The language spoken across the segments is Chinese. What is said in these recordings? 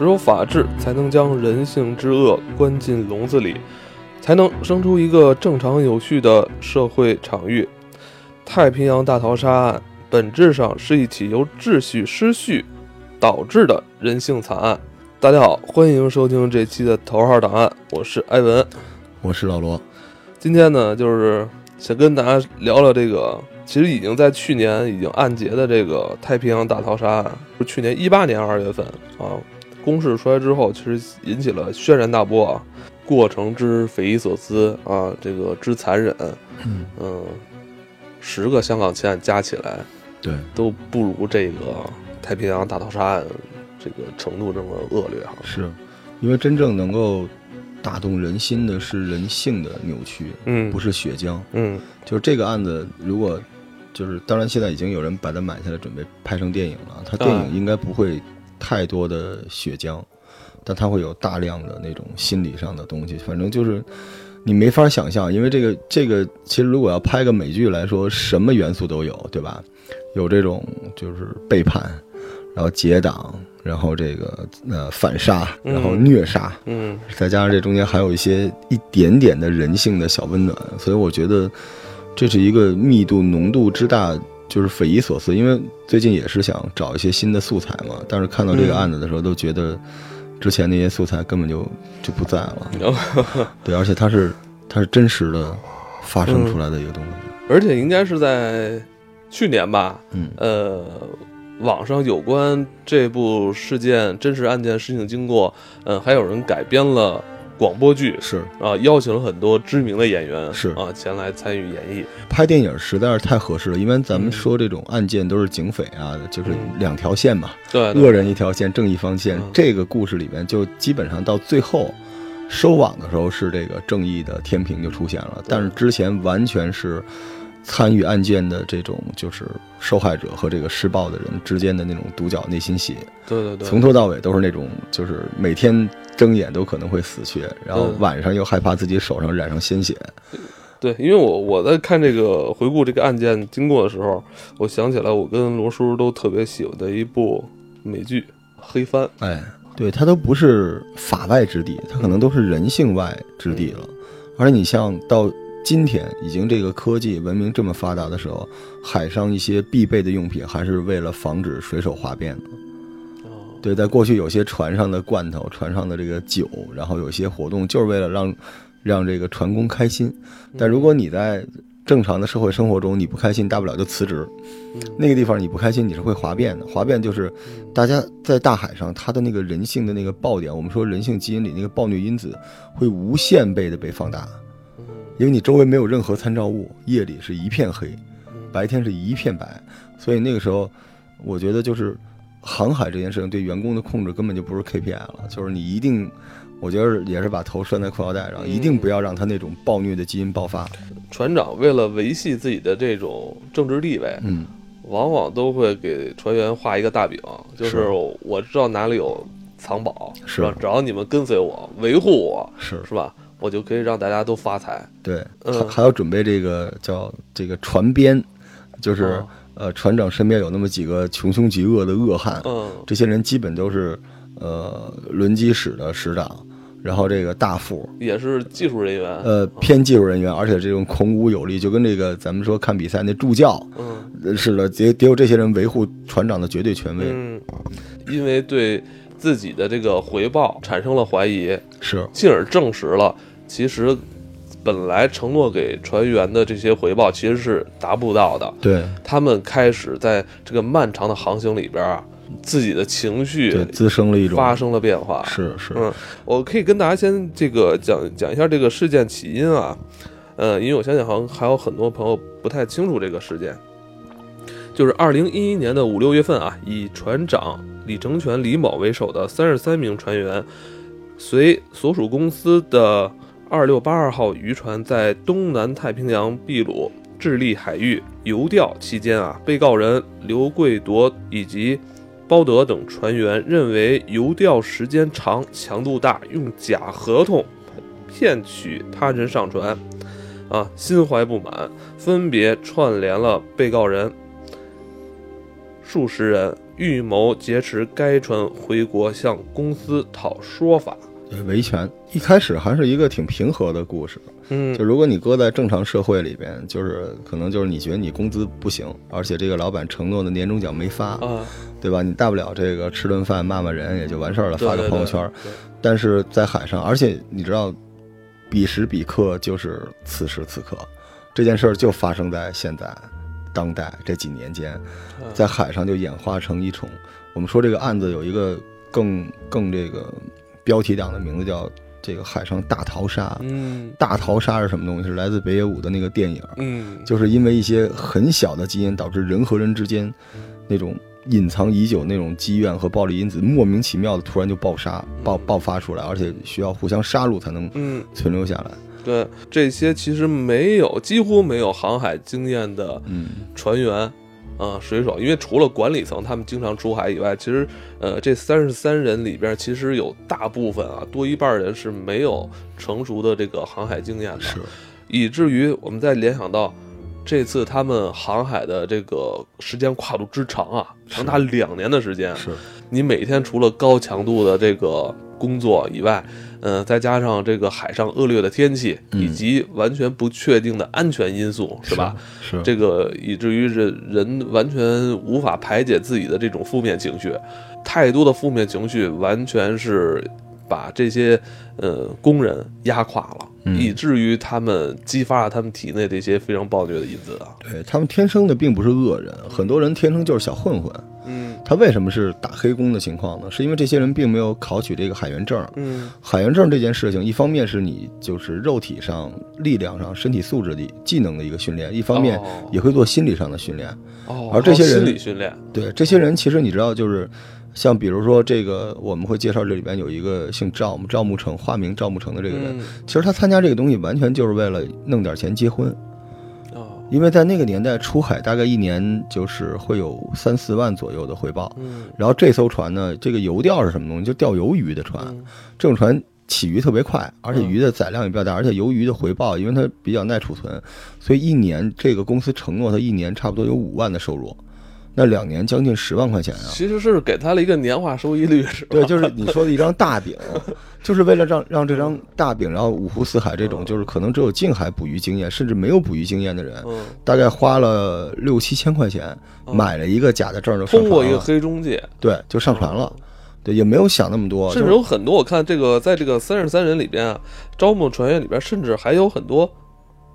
只有法治才能将人性之恶关进笼子里，才能生出一个正常有序的社会场域。太平洋大逃杀案本质上是一起由秩序失序导致的人性惨案。大家好，欢迎收听这期的头号档案，我是艾文，我是老罗。今天呢，就是想跟大家聊聊这个，其实已经在去年已经案结的这个太平洋大逃杀案，是去年一八年二月份啊。公示出来之后，其实引起了轩然大波啊！过程之匪夷所思啊，这个之残忍，嗯十个香港奇案加起来，对，都不如这个太平洋大逃杀案这个程度这么恶劣哈。是，因为真正能够打动人心的是人性的扭曲，嗯，不是血浆，嗯，就是这个案子，如果就是当然现在已经有人把它买下来准备拍成电影了，它电影应该不会。太多的血浆，但它会有大量的那种心理上的东西。反正就是你没法想象，因为这个这个其实如果要拍个美剧来说，什么元素都有，对吧？有这种就是背叛，然后结党，然后这个呃反杀，然后虐杀，嗯，再加上这中间还有一些一点点的人性的小温暖，所以我觉得这是一个密度浓度之大。就是匪夷所思，因为最近也是想找一些新的素材嘛，但是看到这个案子的时候，都觉得之前那些素材根本就就不在了。对，而且它是它是真实的发生出来的一个东西，而且应该是在去年吧，嗯，呃，网上有关这部事件真实案件事情经过，嗯，还有人改编了。广播剧是啊，邀请了很多知名的演员是啊前来参与演绎。拍电影实在是太合适了，因为咱们说这种案件都是警匪啊，就是两条线嘛，对，恶人一条线，正义方线。这个故事里面就基本上到最后收网的时候是这个正义的天平就出现了，但是之前完全是。参与案件的这种就是受害者和这个施暴的人之间的那种独角内心戏，对对对，从头到尾都是那种就是每天睁眼都可能会死去，然后晚上又害怕自己手上染上鲜血。对，因为我我在看这个回顾这个案件经过的时候，我想起来我跟罗叔都特别喜欢的一部美剧《黑帆》。哎，对，它都不是法外之地，它可能都是人性外之地了。而且你像到。今天已经这个科技文明这么发达的时候，海上一些必备的用品还是为了防止水手哗变的。对，在过去有些船上的罐头、船上的这个酒，然后有些活动就是为了让让这个船工开心。但如果你在正常的社会生活中你不开心，大不了就辞职。那个地方你不开心，你是会哗变的。哗变就是大家在大海上，他的那个人性的那个爆点，我们说人性基因里那个暴虐因子会无限倍的被放大。因为你周围没有任何参照物，夜里是一片黑，白天是一片白，所以那个时候，我觉得就是航海这件事情对员工的控制根本就不是 KPI 了，就是你一定，我觉得也是把头拴在裤腰带上，一定不要让他那种暴虐的基因爆发。船长为了维系自己的这种政治地位，嗯，往往都会给船员画一个大饼，就是我知道哪里有藏宝，是。只要你们跟随我，维护我，是。是吧？我就可以让大家都发财。对，还还要准备这个叫这个船边，就是呃船长身边有那么几个穷凶极恶的恶汉。嗯，这些人基本都是呃轮机室的室长，然后这个大副也是技术人员。呃，偏技术人员，而且这种孔武有力，就跟这个咱们说看比赛那助教，嗯，是的，得得有这些人维护船长的绝对权威。嗯，因为对自己的这个回报产生了怀疑，是，进而证实了。其实，本来承诺给船员的这些回报其实是达不到的。对他们开始在这个漫长的航行里边啊，自己的情绪滋生了一种发生了变化。是是，嗯，我可以跟大家先这个讲讲一下这个事件起因啊。呃，因为我相信好像还有很多朋友不太清楚这个事件，就是二零一一年的五六月份啊，以船长李成全、李某为首的三十三名船员，随所属公司的。二六八二号渔船在东南太平洋秘鲁智利海域游钓期间啊，被告人刘贵铎以及包德等船员认为游钓时间长、强度大，用假合同骗取他人上船，啊，心怀不满，分别串联了被告人，数十人预谋劫持该船回国，向公司讨说法。对维权一开始还是一个挺平和的故事。嗯就如果你搁在正常社会里边，就是可能就是你觉得你工资不行，而且这个老板承诺的年终奖没发，啊，对吧？你大不了这个吃顿饭骂骂人也就完事儿了，发个朋友圈。对但是在海上，而且你知道，彼时彼刻就是此时此刻，这件事儿就发生在现在当代这几年间，在海上就演化成一种，我们说这个案子有一个更更这个标题党的名字叫这个海上大逃杀。嗯大逃杀是什么东西？是来自北野武的那个电影，嗯，就是因为一些很小的基因，导致人和人之间那种隐藏已久那种积怨和暴力因子，莫名其妙的突然就爆杀爆爆发出来，而且需要互相杀戮才能嗯，存留下来。对，这些其实没有，几乎没有航海经验的嗯，船员。啊、水手，因为除了管理层他们经常出海以外，其实，呃，这三十三人里边，其实有大部分啊，多一半人是没有成熟的这个航海经验的。是，以至于我们再联想到这次他们航海的这个时间跨度之长啊，长达两年的时间。是，你每天除了高强度的这个工作以外，嗯、再加上这个海上恶劣的天气，嗯以及完全不确定的安全因素，是吧？？是，这个以至于人人完全无法排解自己的这种负面情绪，太多的负面情绪完全是把这些呃工人压垮了，嗯以至于他们激发了他们体内的一些非常暴虐的因子啊。对他们天生的并不是恶人，很多人天生就是小混混。嗯他为什么是打黑工的情况呢？是因为这些人并没有考取这个海员证。嗯海员证这件事情，一方面是你就是肉体上、力量上、身体素质的技能的一个训练，一方面哦也会做心理上的训练。哦，而这些人心理训练，对这些人，其实你知道，就是像比如说这个，我们会介绍这里边有一个姓赵赵慕成，化名赵慕成的这个人，嗯其实他参加这个东西完全就是为了弄点钱结婚，哦因为在那个年代出海大概一年就是会有三四万左右的回报。嗯然后这艘船呢，这个游钓是什么东西？就钓鱿鱼的船，嗯这种船起鱼特别快，而且嗯鱼的载量也比较大，而且鱿鱼的回报，因为它比较耐储存，所以一年这个公司承诺它一年差不多有五万的收入，那两年将近十万块钱啊。其实是给他了一个年化收益率，是吧？对，就是你说的一张大饼，就是为了让让这张大饼，然后五湖四海这种，嗯就是可能只有近海捕鱼经验，甚至没有捕鱼经验的人，嗯，大概花了六七千块钱嗯买了一个假的证就通过一个，黑中介，对，就上船了，对，也没有想那么多，甚至有很多，我看这个在这个三十三人里边啊，招募船员里边，甚至还有很多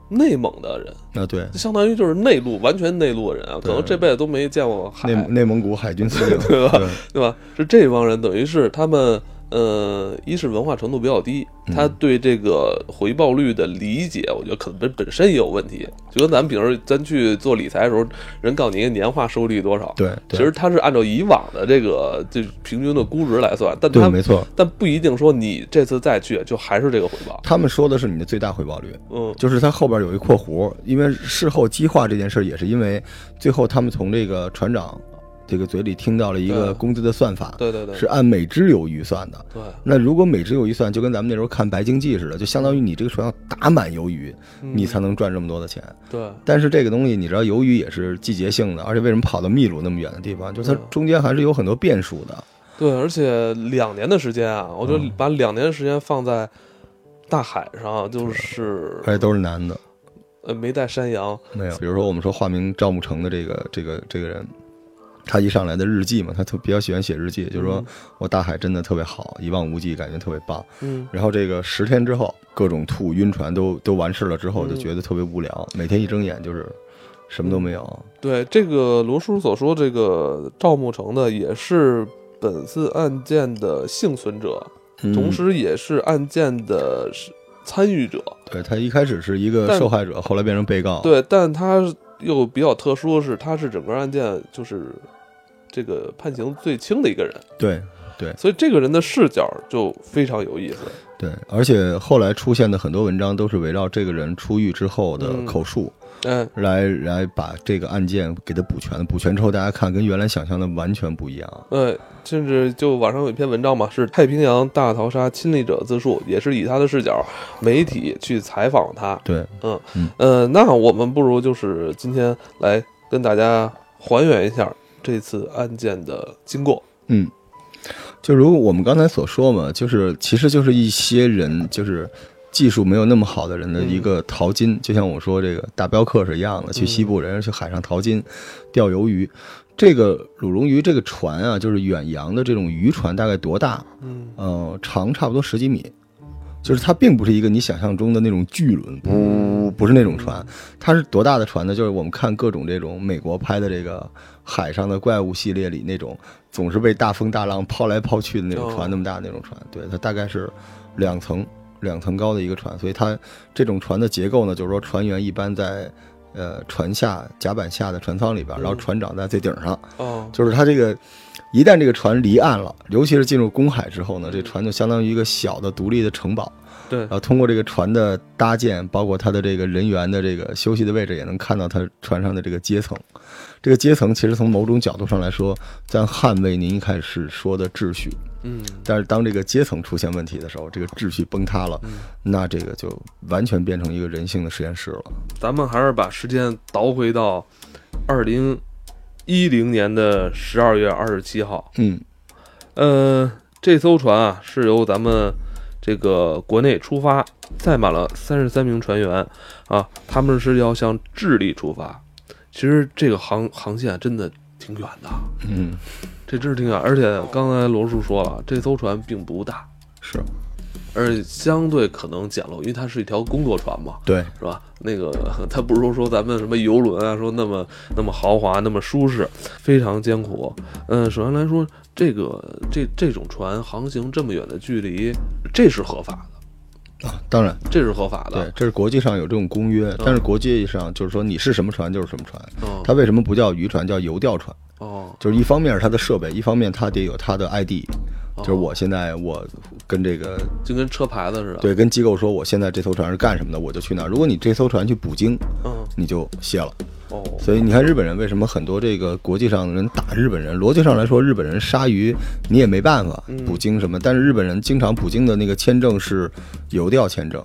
内蒙的人，啊，对，相当于就是内陆，完全内陆的人啊，可能这辈子都没见过海，内内蒙古海军司令，对吧对对吧？是这帮人，等于是他们。呃，一是文化程度比较低，嗯他对这个回报率的理解，我觉得可能本本身也有问题。就跟咱们平时咱去做理财的时候，人告诉你一个年化收益率多少，对，对其实他是按照以往的这个就平均的估值来算，但对，他没错，但不一定说你这次再去就还是这个回报。他们说的是你的最大回报率，嗯就是它后边有一括弧，因为事后激化这件事也是因为最后他们从这个船长这个嘴里听到了一个工资的算法，对对对，是按每只有预算的。对，那如果每只有预算，就跟咱们那时候看白鲸记似的，就相当于你这个船要打满鱿鱼，嗯。你才能赚这么多的钱。对。但是这个东西你知道，鱿鱼也是季节性的，而且为什么跑到秘鲁那么远的地方，就是它嗯中间还是有很多变数的。对，而且两年的时间啊，我觉得嗯。把两年的时间放在大海上，就是而且都是男的，呃没带山羊，没有。比如说我们说化名赵慕成的这个这个这个人，他一上来的日记嘛，他特比较喜欢写日记，就是说我大海真的特别好，一望无际，感觉特别棒。嗯，然后这个十天之后，各种吐、晕船都都完事了之后，嗯就觉得特别无聊，每天一睁眼就是什么都没有。对这个罗叔所说，这个赵慕成呢，也是本次案件的幸存者，嗯同时也是案件的参与者。对他一开始是一个受害者，后来变成被告。对，但他又比较特殊的是，他是整个案件就是这个判刑最轻的一个人，对对所以这个人的视角就非常有意思。对，而且后来出现的很多文章都是围绕这个人出狱之后的嗯口述。嗯，来来把这个案件给他补全，补全之后大家看跟原来想象的完全不一样。呃，甚至就网上有一篇文章嘛，是太平洋大逃杀亲历者自述，也是以他的视角，媒体去采访他。对，呃，那我们不如就是今天来跟大家还原一下这次案件的经过。嗯，就如我们刚才所说嘛，就是其实就是一些人就是。技术没有那么好的人的一个淘金，就像我说这个大镖客是一样的，去西部人家去海上淘金、钓鱿鱼。这个鲁荣鱼这个船啊，就是远洋的这种渔船，大概多大？嗯，呃，长差不多十几米，就是它并不是一个你想象中的那种巨轮，不不是那种船。它是多大的船呢？就是我们看各种这种美国拍的这个海上的怪物系列里那种总是被大风大浪抛来抛去的那种船，那么大那种船。对，它大概是两层。两层高的一个船，所以它这种船的结构呢，就是说船员一般在呃船下甲板下的船舱里边，然后船长在最顶上。哦，就是它这个一旦这个船离岸了，尤其是进入公海之后呢，这船就相当于一个小的独立的城堡。对，然后通过这个船的搭建，包括它的这个人员的这个休息的位置，也能看到它船上的这个阶层。这个阶层其实从某种角度上来说，在捍卫您一开始说的秩序。嗯，但是当这个阶层出现问题的时候，这个秩序崩塌了，那这个就完全变成一个人性的实验室了。咱们还是把时间倒回到二零一零年的十二月二十七号。嗯，呃，这艘船啊是由咱们这个国内出发，载满了三十三名船员啊，他们是要向智利出发。其实这个航航线真的挺远的。嗯。这真是挺远，而且刚才罗叔说了，这艘船并不大，是，而且相对可能简陋，因为它是一条工作船嘛，对，是吧？那个 它不是说说咱们什么游轮啊，说那么那么豪华，那么舒适，非常艰苦。嗯，首先来说，这个这这种船航行这么远的距离，这是合法的啊，当然这是合法的，对，这是国际上有这种公约，但是国际上就是说你是什么船就是什么船，嗯，它为什么不叫渔船，叫游钓船？哦，就是一方面是它的设备，一方面它得有它的 ID，就是我现在我跟这个就跟车牌子似的，对，跟机构说我现在这艘船是干什么的，我就去那儿。如果你这艘船去捕鲸，嗯，你就歇了。哦，所以你看日本人为什么很多这个国际上的人打日本人？逻辑上来说，日本人杀鱼你也没办法捕鲸什么，但是日本人经常捕鲸的那个签证是游钓签证，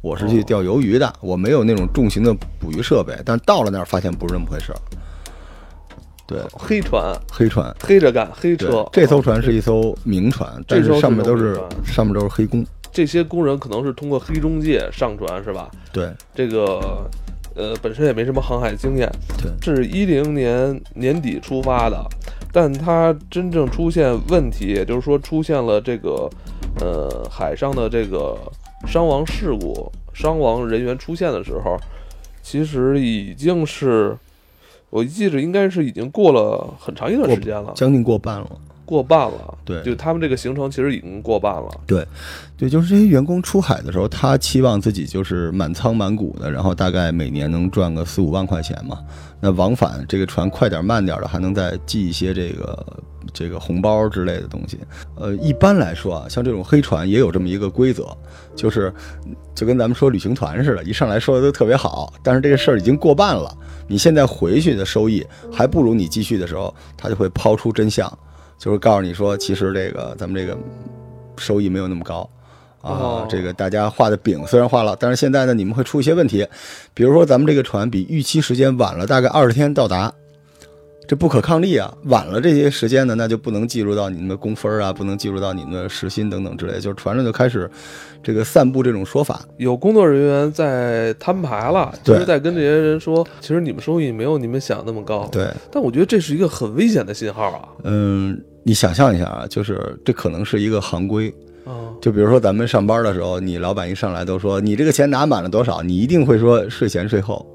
我是去钓鱿鱼的，我没有那种重型的捕鱼设备，但到了那儿发现不是那么回事儿。对，黑船，黑船，黑着干，黑车。这艘船是一艘名船，但是上面都是上面都是黑工。这些工人可能是通过黑中介上船，是吧？对，这个呃本身也没什么航海经验。对，是一零年年底出发的，但它真正出现问题，也就是说出现了这个呃海上的这个伤亡事故、伤亡人员出现的时候，其实已经是。我记着应该是已经过了很长一段时间了，将近过半了，过半了。对，就他们这个行程其实已经过半了。对，对，就是这些员工出海的时候，他期望自己就是满仓满谷的，然后大概每年能赚个四五万块钱嘛。那往返这个船快点慢点的，还能再寄一些这个这个红包之类的东西。呃，一般来说啊，像这种黑船也有这么一个规则，就是就跟咱们说旅行团似的，一上来说的都特别好，但是这个事儿已经过半了。你现在回去的收益还不如你继续的时候，他就会抛出真相，就是告诉你说，其实这个咱们这个收益没有那么高啊。这个大家画的饼虽然画了，但是现在呢，你们会出一些问题，比如说咱们这个船比预期时间晚了大概二十天到达。这不可抗力啊！晚了这些时间呢，那就不能计入到你们的工分啊，不能计入到你们的时薪等等之类。就是船上就开始这个散布这种说法，有工作人员在摊牌了，就是在跟这些人说，其实你们收益没有你们想那么高。对，但我觉得这是一个很危险的信号啊。嗯，你想象一下啊，就是这可能是一个行规啊。就比如说咱们上班的时候，你老板一上来都说你这个钱拿满了多少，你一定会说税前税后。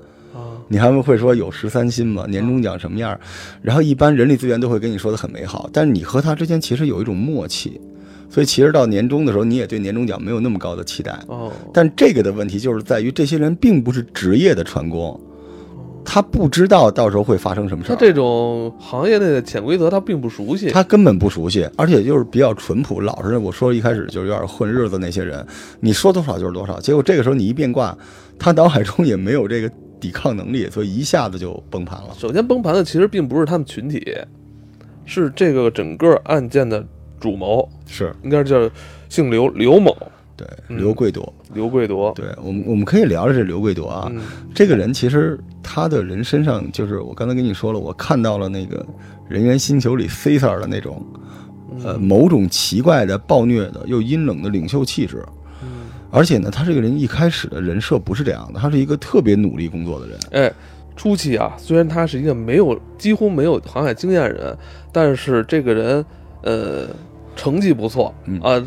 你还会说有十三薪吗？年终奖什么样？然后一般人力资源都会跟你说的很美好，但是你和他之间其实有一种默契，所以其实到年终的时候，你也对年终奖没有那么高的期待。哦，但这个的问题就是在于这些人并不是职业的船工，他不知道到时候会发生什么事儿。他这种行业内的潜规则他并不熟悉，他根本不熟悉，而且就是比较淳朴老实。我说一开始就是有点混日子那些人，你说多少就是多少，结果这个时候你一变卦，他脑海中也没有这个。抵抗能力，所以一下子就崩盘了。首先崩盘的其实并不是他们群体，是这个整个案件的主谋，是应该叫姓刘刘某。对，嗯刘贵铎。刘贵铎，对我们，我们可以聊聊这刘贵铎啊。嗯这个人其实他的人身上，就是我刚才跟你说了，我看到了那个人猿星球里 Caesar 的那种，呃，某种奇怪的暴虐的又阴冷的领袖气质。嗯而且呢，他这个人一开始的人设不是这样的，他是一个特别努力工作的人。哎，初期啊，虽然他是一个没有几乎没有航海经验的人，但是这个人呃成绩不错嗯啊，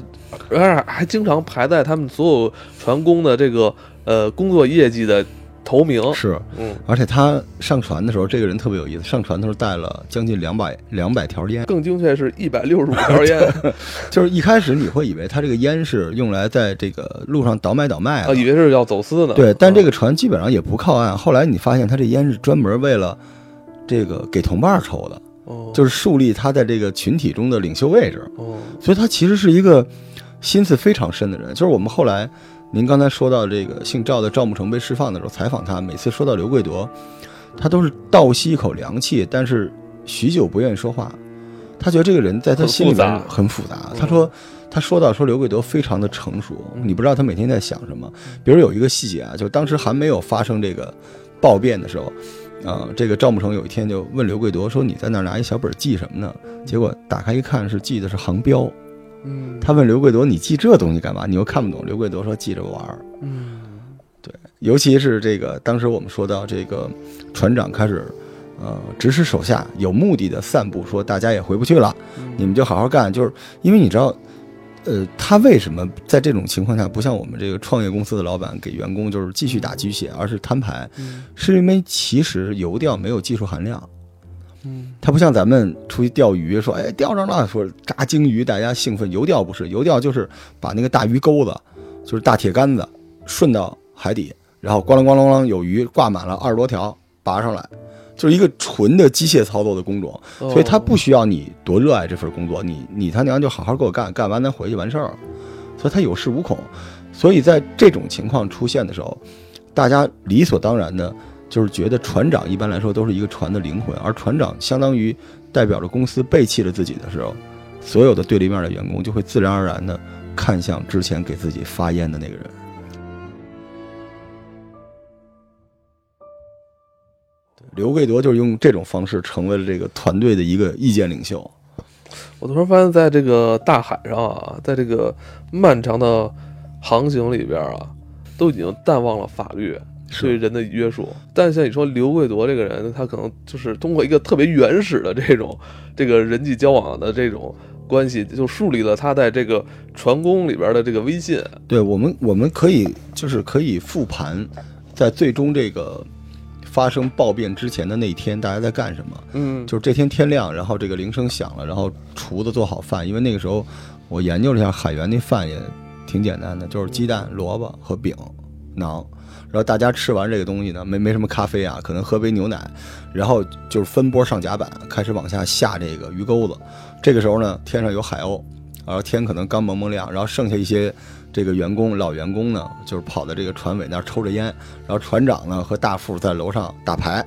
而且还经常排在他们所有船工的这个呃工作业绩的头名。是，嗯，而且他上船的时候，这个人特别有意思。上船的时候带了将近两百两百条烟，更精确是一百六十五条烟 就是一开始你会以为他这个烟是用来在这个路上倒买倒卖啊，的，以为是要走私呢。对，但这个个船基本上也不靠岸。后来你发现他这烟是专门为了这个给同伴抽的，哦就是树立他在这个群体中的领袖位置。哦所以他其实是一个心思非常深的人。就是我们后来您刚才说到这个姓赵的赵慕成被释放的时候，采访他，每次说到刘贵铎，他都是倒吸一口凉气，但是许久不愿意说话。他觉得这个人在他心里面很复杂他说，他说到说刘贵德非常的成熟，嗯你不知道他每天在想什么。比如有一个细节啊，就当时还没有发生这个暴变的时候，啊、这个赵慕成有一天就问刘贵德说：“你在那儿拿一小本记什么呢？”结果打开一看，是记的是航标。嗯，他问刘贵铎：“你记这东西干嘛？你又看不懂。”刘贵铎说：“记着玩儿。嗯”对尤其是这个，当时我们说到这个船长开始，呃，指使手下有目的的散布，说大家也回不去了，嗯你们就好好干。就是因为你知道，呃，他为什么在这种情况下不像我们这个创业公司的老板给员工就是继续打鸡血，而是摊牌？嗯是因为其实油钓没有技术含量。嗯它不像咱们出去钓鱼，说哎钓着了，说炸鲸鱼，大家兴奋。游钓不是，游钓就是把那个大鱼钩子，就是大铁杆子，顺到海底，然后咣啷咣啷咣啷有鱼挂满了二十多条，拔上来，就是一个纯的机械操作的工种。哦所以它不需要你多热爱这份工作，你你他娘就好好给我干，干完咱回去完事儿了。所以他有恃无恐。所以在这种情况出现的时候，大家理所当然的就是觉得船长一般来说都是一个船的灵魂，而船长相当于代表着公司背弃了自己的时候，所有的对立面的员工就会自然而然的看向之前给自己发烟的那个人。刘贵德就是用这种方式成为了这个团队的一个意见领袖。我突然发现，在这个大海上啊，在这个漫长的航行里边啊，都已经淡忘了法律对人的约束。但像你说刘贵铎这个人，他可能就是通过一个特别原始的这种 这个人际交往的这种关系，就树立了他在这个船工里边的这个威信。对我们，我们可以就是可以复盘，在最终这个发生暴变之前的那一天，大家在干什么？嗯，就是这天天亮，然后这个铃声响了，然后厨子做好饭，因为那个时候我研究了一下海员那饭也挺简单的，就是鸡蛋、萝卜和饼、馕。然后大家吃完这个东西呢，没没什么咖啡啊，可能喝杯牛奶，然后就是分波上甲板，开始往下下这个鱼钩子。这个时候呢，天上有海鸥，然后天可能刚蒙蒙亮，然后剩下一些这个员工老员工呢，就是跑到这个船尾那儿抽着烟，然后船长呢和大副在楼上打牌，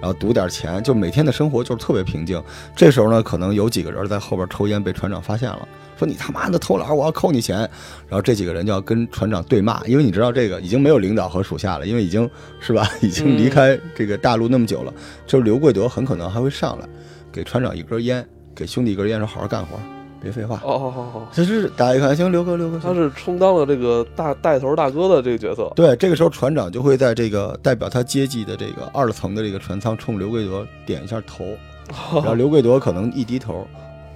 然后赌点钱，就每天的生活就是特别平静。这时候呢，可能有几个人在后边抽烟，被船长发现了，说你他妈的偷懒，我要扣你钱。然后这几个人就要跟船长对骂，因为你知道这个已经没有领导和属下了，因为已经是吧，已经离开这个大陆那么久了。就是刘贵德很可能还会上来，给船长一根烟，给兄弟一根烟，说好好干活，别废话。哦哦哦哦，其实大家一看，行，刘哥，刘哥，他是充当了这个大带头大哥的这个角色。对，这个时候船长就会在这个代表他阶级的这个二层的这个船舱冲刘贵德点一下头，然后刘贵德可能一低头，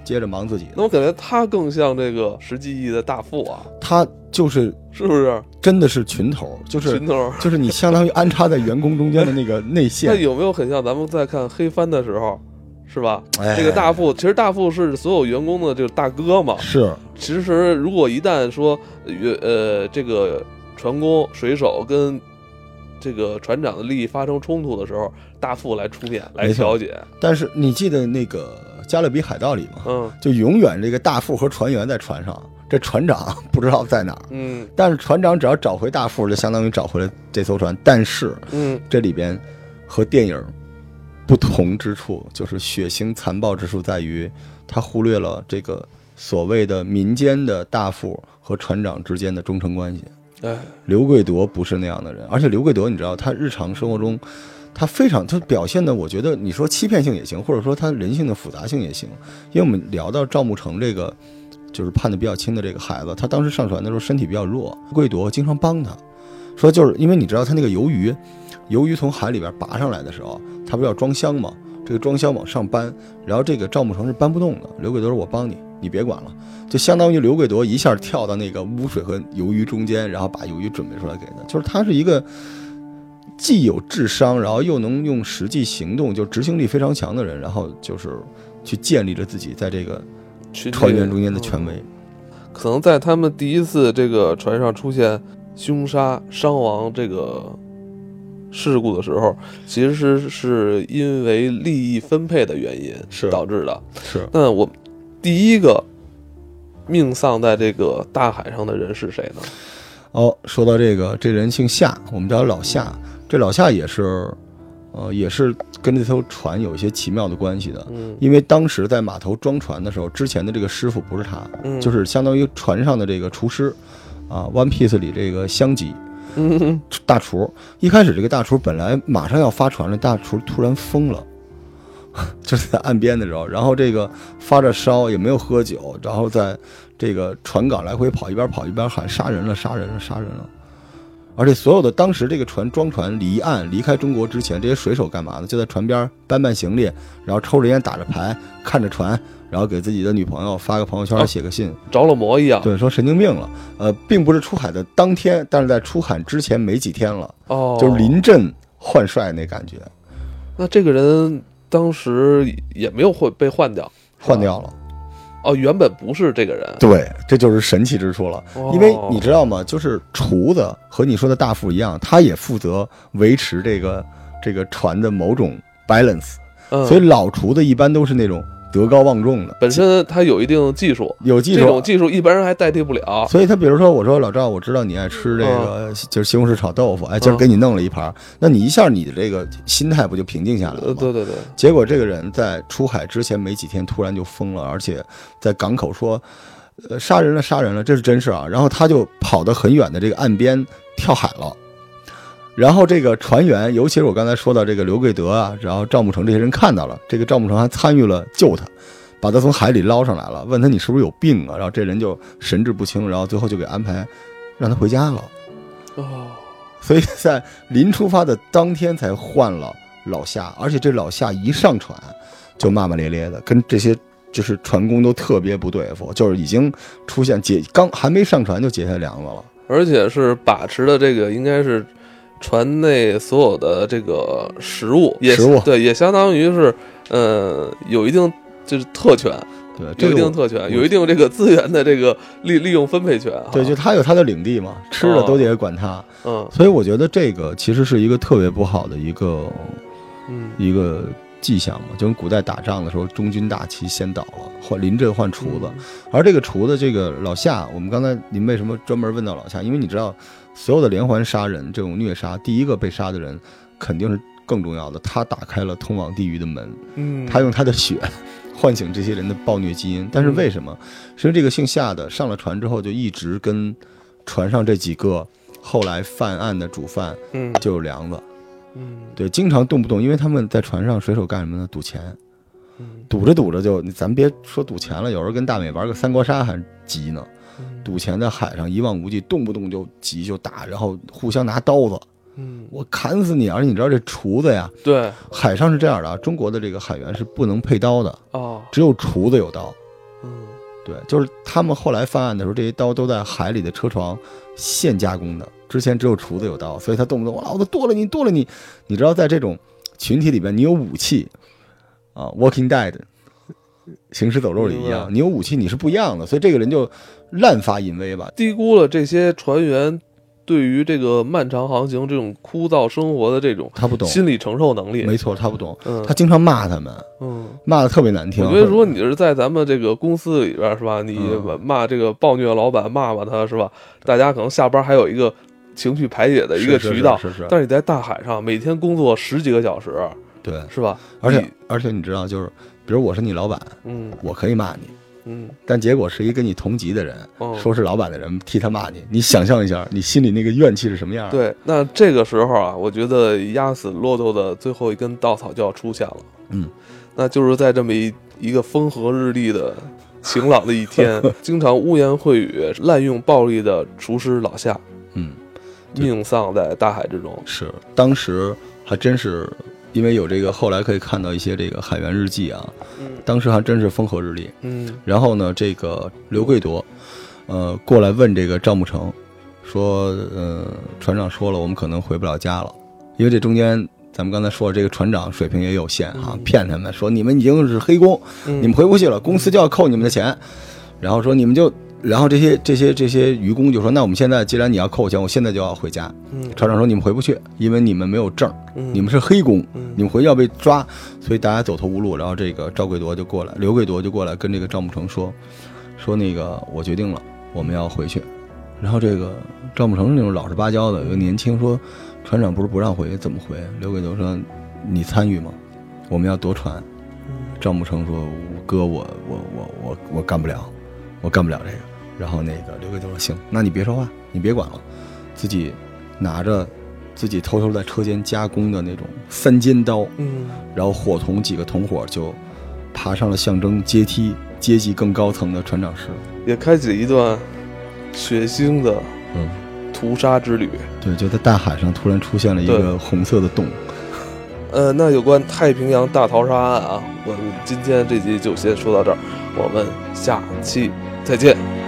接着忙自己。那我感觉他更像这个实际意义的大副啊，他就是是不是？真的是群头，就是群头。就是你相当于安插在员工中间的那个内线 那线。有没有很像咱们在看黑帆的时候，是吧？哎这个大副其实大副是所有员工的这个大哥嘛。是其实如果一旦说呃呃这个船工水手跟这个船长的利益发生冲突的时候，大副来出面来调解。但是你记得那个《加勒比海盗》里吗？嗯就永远这个大副和船员在船上，这船长 不知道在哪儿。嗯但是船长只要找回大副，就相当于找回了这艘船。但是嗯这里边和电影不同之处，就是血腥残暴之处在于，他忽略了这个所谓的民间的大副和船长之间的忠诚关系。哎，刘贵夺不是那样的人，而且刘贵夺，你知道，他日常生活中，他非常，他表现的，我觉得你说欺骗性也行，或者说他人性的复杂性也行。因为我们聊到赵慕成这个，就是判的比较轻的这个孩子，他当时上船的时候身体比较弱，贵夺经常帮他，说就是因为你知道他那个鱿鱼，鱿鱼从海里边拔上来的时候，他不是要装箱吗？这个装箱往上搬，然后这个赵慕成是搬不动的，刘贵德说：“我帮你，你别管了。”就相当于刘贵德一下跳到那个污水和鱿鱼中间，然后把鱿鱼准备出来给他。就是他是一个既有智商，然后又能用实际行动，就执行力非常强的人。然后就是去建立着自己在这个船员中间的权威。可能在他们第一次这个船上出现凶杀伤亡这个事故的时候，其实是是因为利益分配的原因是导致的。是那我第一个命丧在这个大海上的人是谁呢？哦，说到这个，这人姓夏，我们叫他老夏。这老夏也是，呃，也是跟这艘船有一些奇妙的关系的。嗯因为当时在码头装船的时候，之前的这个师傅不是他，嗯，就是相当于船上的这个厨师，啊，《One Piece》里这个香吉嗯大厨。一开始这个大厨本来马上要发船了，大厨突然疯了，就是在岸边的时候，然后这个发着烧，也没有喝酒，然后在这个船港来回跑，一边跑一边喊杀人了，杀人了，杀人了。而且所有的当时这个船装船离岸离开中国之前，这些水手干嘛呢？就在船边搬搬行李，然后抽着烟打着牌，看着船，然后给自己的女朋友发个朋友圈，哦写个信，着了魔一样。对，说神经病了。呃，并不是出海的当天，但是在出海之前没几天了，哦，就是临阵换帅那感觉，那这个人当时也没有会被换掉，换掉了。哦，原本不是这个人。对，这就是神奇之处了。哦因为你知道吗？就是厨子和你说的大副一样，他也负责维持这个这个船的某种 balance，、嗯，所以老厨子一般都是那种德高望重的，本身他有一定技术，有技术这种。技术一般人还代替不了。所以他比如说，我说老赵，我知道你爱吃这个，就是西红柿炒豆腐，哎，今儿给你弄了一盘，那你一下你的这个心态不就平静下来了？对对对，结果这个人在出海之前没几天突然就疯了，而且在港口说，呃，杀人了，杀人了，这是真事啊。然后他就跑到很远的这个岸边跳海了。然后这个船员，尤其是我刚才说到这个刘贵德啊，然后赵慕成这些人看到了，这个赵慕成还参与了救他，把他从海里捞上来了，问他你是不是有病啊？然后这人就神志不清，然后最后就给安排让他回家了。哦，所以在临出发的当天才换了老夏，而且这老夏一上船就骂骂咧咧的，跟这些就是船工都特别不对付，就是已经出现结刚还没上船就结下梁子了。而且是把持的这个应该是船内所有的这个食物，也食物对，也相当于是呃有一定就是特权，对，有一这个我定特权，有一定这个资源的这个利利用分配权啊。对，就他有他的领地嘛，吃的都得管他，嗯所以我觉得这个其实是一个特别不好的一个嗯一个迹象嘛，就跟古代打仗的时候，中军大旗先倒了，换临阵换厨子。而这个厨子，这个老夏，我们刚才您为什么专门问到老夏？因为你知道，所有的连环杀人这种虐杀，第一个被杀的人肯定是更重要的，他打开了通往地狱的门，嗯，他用他的血唤醒这些人的暴虐基因。但是为什么？是因为这个姓夏的上了船之后，就一直跟船上这几个后来犯案的主犯嗯就有梁子。嗯对，经常动不动，因为他们在船上水手干什么呢？赌钱，嗯赌着赌着就，咱别说赌钱了，有时候跟大美玩个三国杀还急呢。嗯赌钱在海上一望无际，动不动就急就打，然后互相拿刀子，嗯，我砍死你！而且你知道这厨子呀，对海上是这样的啊，中国的这个海员是不能配刀的，哦，只有厨子有刀。嗯对，就是他们后来犯案的时候，这些刀都在海里的车床现加工的。之前只有厨子有刀，所以他动不动我老子剁了你，剁了你。你知道，在这种群体里边，你有武器啊，《Walking Dead》行尸走肉里一样，你有武器你是不一样的，所以这个人就滥发淫威吧。低估了这些船员对于这个漫长航行这种枯燥生活的这种他不懂，心理承受能力。没错，他不懂，嗯他经常骂他们，嗯，骂的特别难听。我觉得如果你是在咱们这个公司里边是吧，你嗯骂这个暴虐老板，骂骂他是吧，大家可能下班还有一个情绪排解的一个是是渠道。是是是但是你在大海上每天工作十几个小时，对，是吧？而且而且你知道，就是比如我是你老板，嗯我可以骂你，嗯，但结果是一跟你同级的人，哦，说是老板的人替他骂你，你想象一下，你心里那个怨气是什么样？，对，那这个时候啊，我觉得压死骆驼的最后一根稻草就要出现了。嗯，那就是在这么一一个风和日丽的晴朗的一天，经常污言秽语、滥用暴力的厨师老夏嗯，命丧在大海之中。是当时还真是。因为有这个，后来可以看到一些这个海员日记啊，嗯。当时还真是风和日丽。嗯。然后呢，这个刘贵夺，呃，过来问这个赵慕成，说，呃，船长说了，我们可能回不了家了，因为这中间咱们刚才说了，这个船长水平也有限哈、嗯。骗他们说你们已经是黑工，嗯，你们回不去了，公司就要扣你们的钱，然后说你们就，然后这些这些这些渔工就说，那我们现在既然你要扣钱，我现在就要回家。嗯船长说你们回不去，因为你们没有证你们是黑工，嗯你们回去要被抓，所以大家走投无路。然后这个赵贵夺就过来，刘贵夺就过来跟这个赵慕成说，说那个我决定了，我们要回去。然后这个赵慕成是那种老实巴交的，有年轻说，船长不是不让回，怎么回？刘贵夺说，你参与吗？我们要夺船。赵慕成说，哥，我我我我我干不了，我干不了这个。然后那个刘贵就说，行，那你别说话，你别管了，自己拿着自己偷偷在车间加工的那种三尖刀，嗯然后伙同几个同伙就爬上了象征阶梯阶级更高层的船长室。也开启了一段血腥的嗯，屠杀之旅。对，就在大海上突然出现了一个红色的洞。呃，那有关太平洋大逃杀案啊，我们今天这集就先说到这儿，我们下期再见。